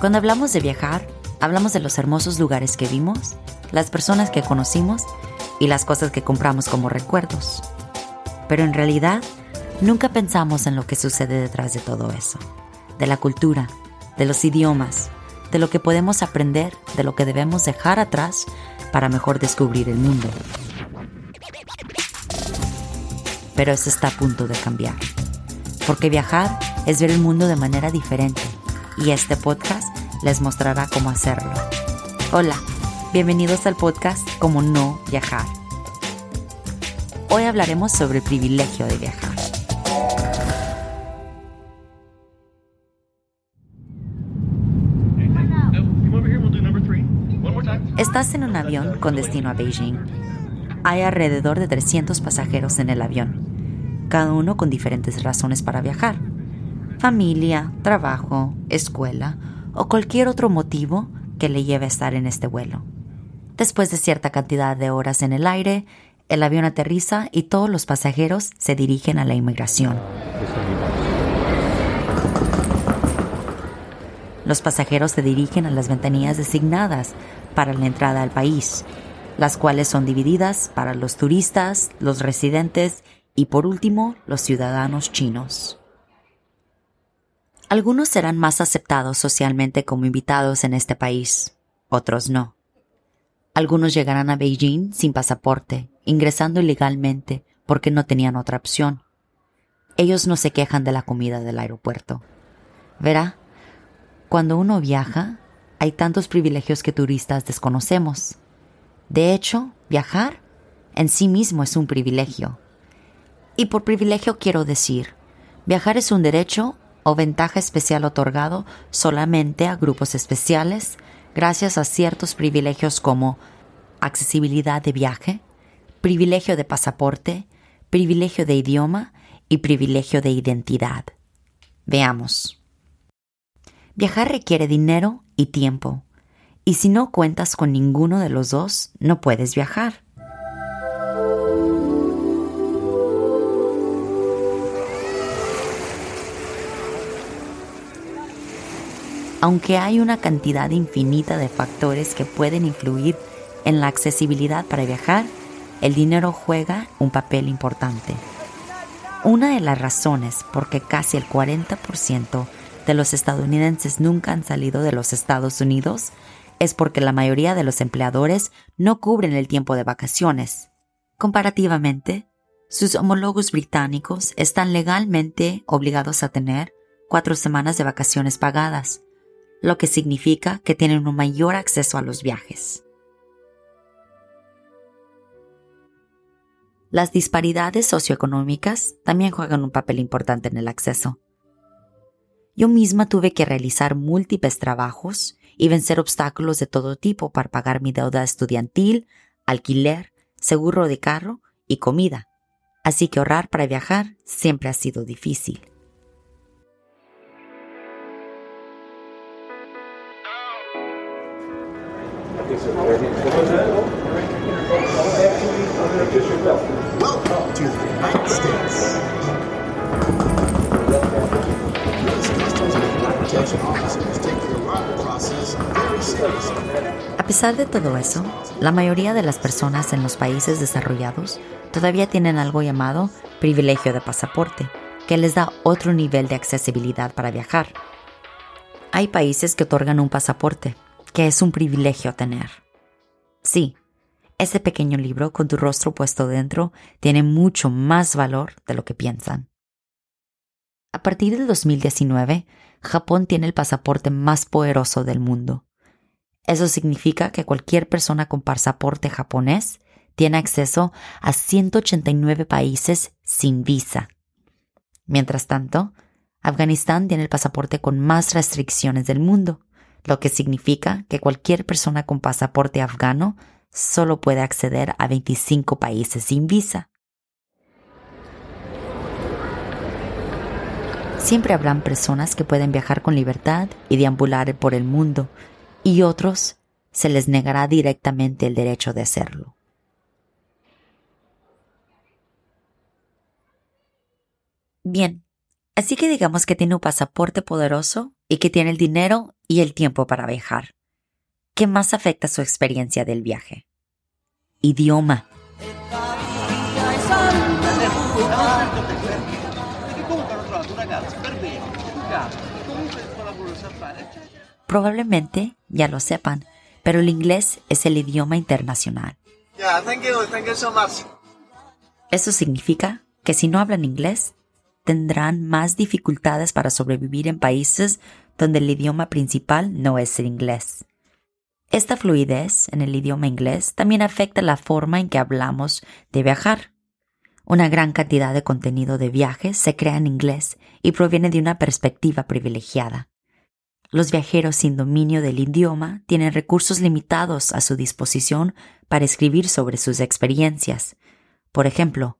Cuando hablamos de viajar, hablamos de los hermosos lugares que vimos, las personas que conocimos y las cosas que compramos como recuerdos. Pero en realidad, nunca pensamos en lo que sucede detrás de todo eso, de la cultura, de los idiomas, de lo que podemos aprender, de lo que debemos dejar atrás para mejor descubrir el mundo. Pero eso está a punto de cambiar, porque viajar es ver el mundo de manera diferente y este podcast les mostrará cómo hacerlo. Hola, bienvenidos al podcast Como no viajar. Hoy hablaremos sobre el privilegio de viajar. Estás en un avión con destino a Beijing. Hay alrededor de 300 pasajeros en el avión, cada uno con diferentes razones para viajar. Familia, trabajo, escuela o cualquier otro motivo que le lleve a estar en este vuelo. Después de cierta cantidad de horas en el aire, el avión aterriza y todos los pasajeros se dirigen a la inmigración. Los pasajeros se dirigen a las ventanillas designadas para la entrada al país, las cuales son divididas para los turistas, los residentes y por último los ciudadanos chinos. Algunos serán más aceptados socialmente como invitados en este país, otros no. Algunos llegarán a Beijing sin pasaporte, ingresando ilegalmente porque no tenían otra opción. Ellos no se quejan de la comida del aeropuerto. Verá, cuando uno viaja, hay tantos privilegios que turistas desconocemos. De hecho, viajar en sí mismo es un privilegio. Y por privilegio quiero decir, viajar es un derecho o ventaja especial otorgado solamente a grupos especiales gracias a ciertos privilegios como accesibilidad de viaje, privilegio de pasaporte, privilegio de idioma y privilegio de identidad. Veamos. Viajar requiere dinero y tiempo, y si no cuentas con ninguno de los dos, no puedes viajar. Aunque hay una cantidad infinita de factores que pueden influir en la accesibilidad para viajar, el dinero juega un papel importante. Una de las razones por que casi el 40% de los estadounidenses nunca han salido de los Estados Unidos es porque la mayoría de los empleadores no cubren el tiempo de vacaciones. Comparativamente, sus homólogos británicos están legalmente obligados a tener cuatro semanas de vacaciones pagadas, lo que significa que tienen un mayor acceso a los viajes. Las disparidades socioeconómicas también juegan un papel importante en el acceso. Yo misma tuve que realizar múltiples trabajos y vencer obstáculos de todo tipo para pagar mi deuda estudiantil, alquiler, seguro de carro y comida. Así que ahorrar para viajar siempre ha sido difícil. A pesar de todo eso, la mayoría de las personas en los países desarrollados todavía tienen algo llamado privilegio de pasaporte, que les da otro nivel de accesibilidad para viajar. Hay países que otorgan un pasaporte, que es un privilegio tener. Sí, ese pequeño libro con tu rostro puesto dentro tiene mucho más valor de lo que piensan. A partir del 2019, Japón tiene el pasaporte más poderoso del mundo. Eso significa que cualquier persona con pasaporte japonés tiene acceso a 189 países sin visa. Mientras tanto, Afganistán tiene el pasaporte con más restricciones del mundo, lo que significa que cualquier persona con pasaporte afgano solo puede acceder a 25 países sin visa. Siempre habrán personas que pueden viajar con libertad y deambular por el mundo, y otros se les negará directamente el derecho de hacerlo. Bien, así que digamos que tiene un pasaporte poderoso y que tiene el dinero y el tiempo para viajar. ¿Qué más afecta su experiencia del viaje? Idioma. Probablemente ya lo sepan, pero el inglés es el idioma internacional. Eso significa que si no hablan inglés, tendrán más dificultades para sobrevivir en países donde el idioma principal no es el inglés. Esta fluidez en el idioma inglés también afecta la forma en que hablamos de viajar. Una gran cantidad de contenido de viajes se crea en inglés y proviene de una perspectiva privilegiada. Los viajeros sin dominio del idioma tienen recursos limitados a su disposición para escribir sobre sus experiencias. Por ejemplo,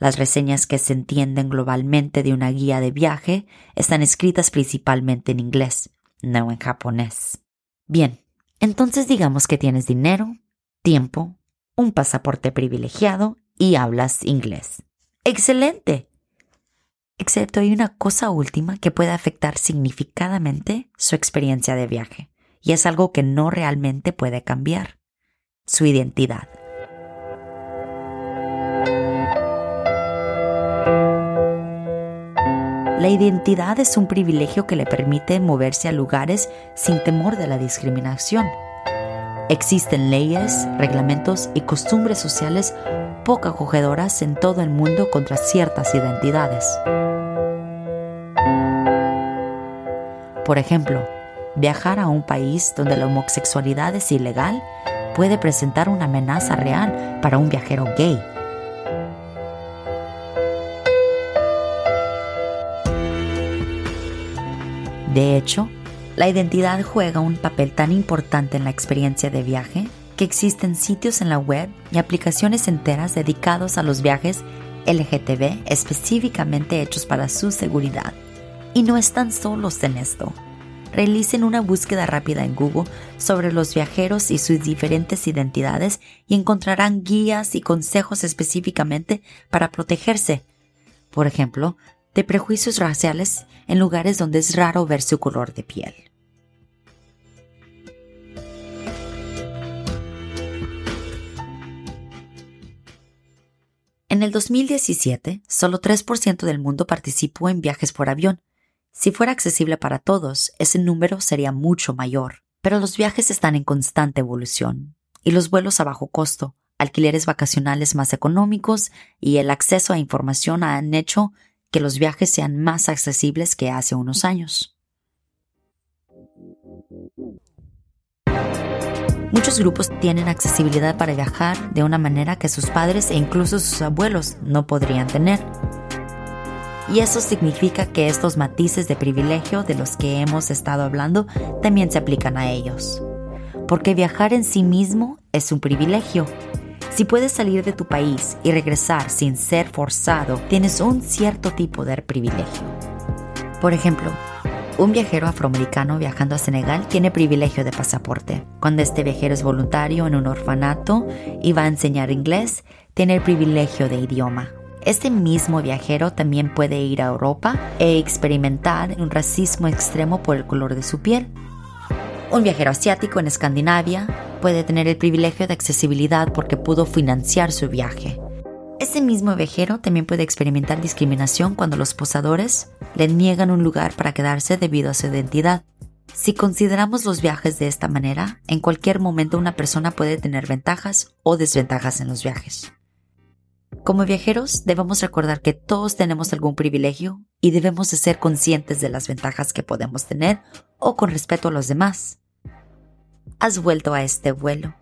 las reseñas que se entienden globalmente de una guía de viaje están escritas principalmente en inglés, no en japonés. Bien, entonces digamos que tienes dinero, tiempo, un pasaporte privilegiado y hablas inglés. ¡Excelente! Excepto hay una cosa última que puede afectar significadamente su experiencia de viaje, y es algo que no realmente puede cambiar, su identidad. La identidad es un privilegio que le permite moverse a lugares sin temor de la discriminación. Existen leyes, reglamentos y costumbres sociales poco acogedoras en todo el mundo contra ciertas identidades. Por ejemplo, viajar a un país donde la homosexualidad es ilegal puede presentar una amenaza real para un viajero gay De hecho, la identidad juega un papel tan importante en la experiencia de viaje que existen sitios en la web y aplicaciones enteras dedicados a los viajes LGTB específicamente hechos para su seguridad. Y no están solos en esto. Realicen una búsqueda rápida en Google sobre los viajeros y sus diferentes identidades y encontrarán guías y consejos específicamente para protegerse. Por ejemplo, de prejuicios raciales en lugares donde es raro ver su color de piel. En el 2017, solo 3% del mundo participó en viajes por avión. Si fuera accesible para todos, ese número sería mucho mayor. Pero los viajes están en constante evolución, y los vuelos a bajo costo, alquileres vacacionales más económicos y el acceso a información han hecho que los viajes sean más accesibles que hace unos años. Muchos grupos tienen accesibilidad para viajar de una manera que sus padres e incluso sus abuelos no podrían tener. Y eso significa que estos matices de privilegio de los que hemos estado hablando también se aplican a ellos. Porque viajar en sí mismo es un privilegio si puedes salir de tu país y regresar sin ser forzado, tienes un cierto tipo de privilegio. Por ejemplo, un viajero afroamericano viajando a Senegal tiene privilegio de pasaporte. Cuando este viajero es voluntario en un orfanato y va a enseñar inglés, tiene el privilegio de idioma. Este mismo viajero también puede ir a Europa e experimentar un racismo extremo por el color de su piel. Un viajero asiático en Escandinavia puede tener el privilegio de accesibilidad porque pudo financiar su viaje. Ese mismo viajero también puede experimentar discriminación cuando los posadores le niegan un lugar para quedarse debido a su identidad. Si consideramos los viajes de esta manera, en cualquier momento una persona puede tener ventajas o desventajas en los viajes. Como viajeros debemos recordar que todos tenemos algún privilegio y debemos de ser conscientes de las ventajas que podemos tener o con respeto a los demás has vuelto a este vuelo.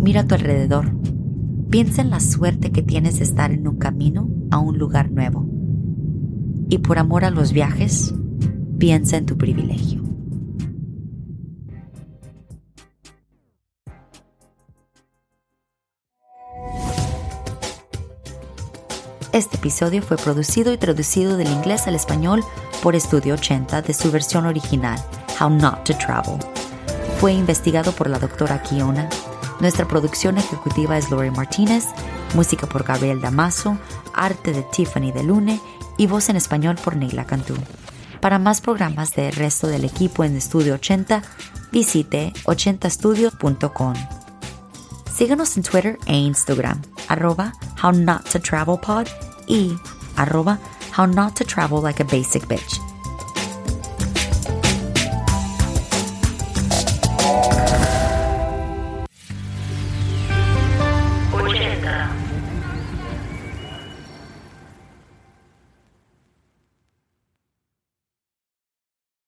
Mira a tu alrededor. Piensa en la suerte que tienes de estar en un camino a un lugar nuevo. Y por amor a los viajes, piensa en tu privilegio. Este episodio fue producido y traducido del inglés al español por Estudio 80 de su versión original, How Not to Travel. Fue investigado por la doctora Kiona. Nuestra producción ejecutiva es Lori Martínez, música por Gabriel Damaso, arte de Tiffany de Lune y voz en español por Neila Cantú. Para más programas del resto del equipo en Estudio 80, visite 80studio.com. Síguenos en Twitter e Instagram, arroba how not to travel pod y arroba how not to travel like a basic bitch